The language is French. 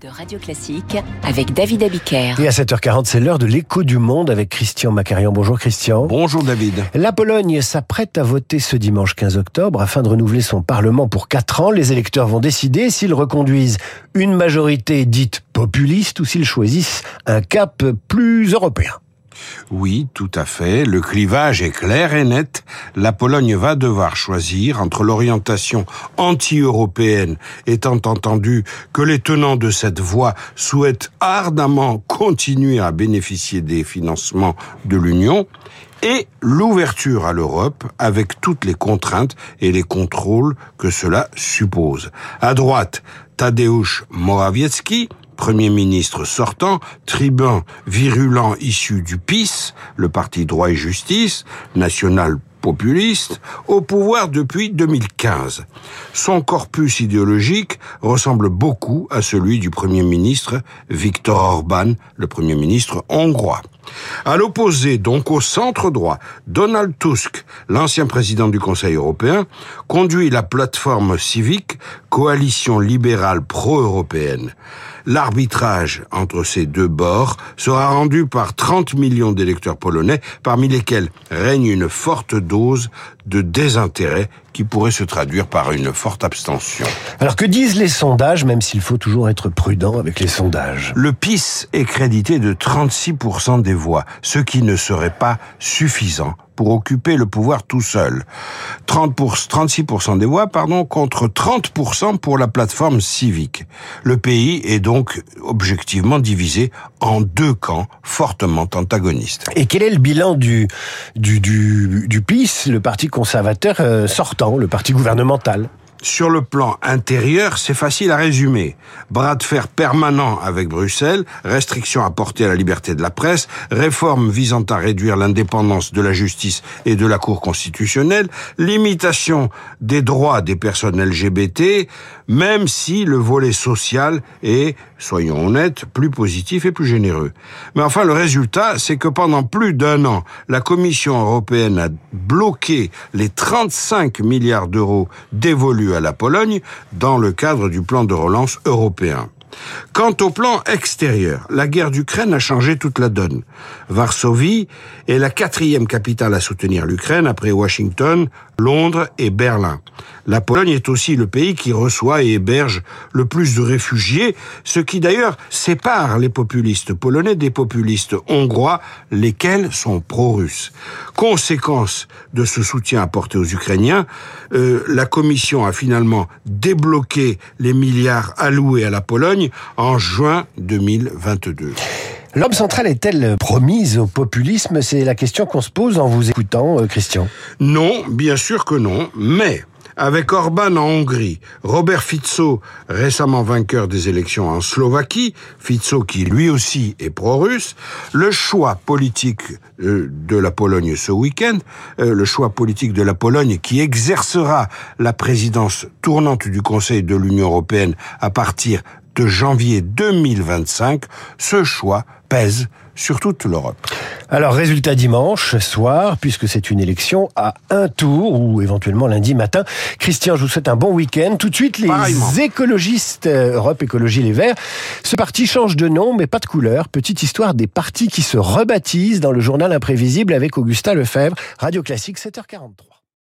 de Radio Classique avec David Abiker. Et à 7h40, c'est l'heure de l'écho du monde avec Christian Macarian. Bonjour Christian. Bonjour David. La Pologne s'apprête à voter ce dimanche 15 octobre afin de renouveler son parlement pour 4 ans. Les électeurs vont décider s'ils reconduisent une majorité dite populiste ou s'ils choisissent un cap plus européen. Oui, tout à fait. Le clivage est clair et net. La Pologne va devoir choisir entre l'orientation anti-européenne, étant entendu que les tenants de cette voie souhaitent ardemment continuer à bénéficier des financements de l'Union, et l'ouverture à l'Europe avec toutes les contraintes et les contrôles que cela suppose. À droite, Tadeusz Morawiecki, Premier ministre sortant, tribun virulent issu du PIS, le parti droit et justice, national populiste, au pouvoir depuis 2015. Son corpus idéologique ressemble beaucoup à celui du Premier ministre Viktor Orban, le Premier ministre hongrois. À l'opposé, donc au centre droit, Donald Tusk, l'ancien président du Conseil européen, conduit la plateforme civique Coalition libérale pro-européenne. L'arbitrage entre ces deux bords sera rendu par 30 millions d'électeurs polonais, parmi lesquels règne une forte dose de désintérêt qui pourrait se traduire par une forte abstention. Alors que disent les sondages, même s'il faut toujours être prudent avec les sondages? Le PIS est crédité de 36% des voix, ce qui ne serait pas suffisant pour occuper le pouvoir tout seul. 30 pour, 36% des voix, pardon, contre 30% pour la plateforme civique. Le pays est donc objectivement divisé en deux camps fortement antagonistes. Et quel est le bilan du, du, du, PIS, le parti conservateur euh, sortant, le parti gouvernemental? Sur le plan intérieur, c'est facile à résumer. Bras de fer permanent avec Bruxelles, restrictions apportées à la liberté de la presse, réformes visant à réduire l'indépendance de la justice et de la Cour constitutionnelle, limitation des droits des personnes LGBT, même si le volet social est, soyons honnêtes, plus positif et plus généreux. Mais enfin, le résultat, c'est que pendant plus d'un an, la Commission européenne a bloqué les 35 milliards d'euros dévolus à la Pologne dans le cadre du plan de relance européen. Quant au plan extérieur, la guerre d'Ukraine a changé toute la donne. Varsovie est la quatrième capitale à soutenir l'Ukraine après Washington, Londres et Berlin. La Pologne est aussi le pays qui reçoit et héberge le plus de réfugiés, ce qui d'ailleurs sépare les populistes polonais des populistes hongrois, lesquels sont pro-russes. Conséquence de ce soutien apporté aux Ukrainiens, euh, la Commission a finalement débloqué les milliards alloués à la Pologne en juin 2022. L'homme central est-elle promise au populisme? C'est la question qu'on se pose en vous écoutant, euh, Christian. Non, bien sûr que non, mais avec Orban en Hongrie, Robert Fico, récemment vainqueur des élections en Slovaquie, Fico qui lui aussi est pro-russe, le choix politique euh, de la Pologne ce week-end, euh, le choix politique de la Pologne qui exercera la présidence tournante du Conseil de l'Union européenne à partir de janvier 2025, ce choix pèse sur toute l'Europe. Alors, résultat dimanche soir, puisque c'est une élection à un tour, ou éventuellement lundi matin. Christian, je vous souhaite un bon week-end. Tout de suite, les écologistes, euh, Europe Écologie Les Verts, ce parti change de nom, mais pas de couleur. Petite histoire des partis qui se rebaptisent dans le journal imprévisible avec Augustin Lefebvre, Radio Classique, 7h43.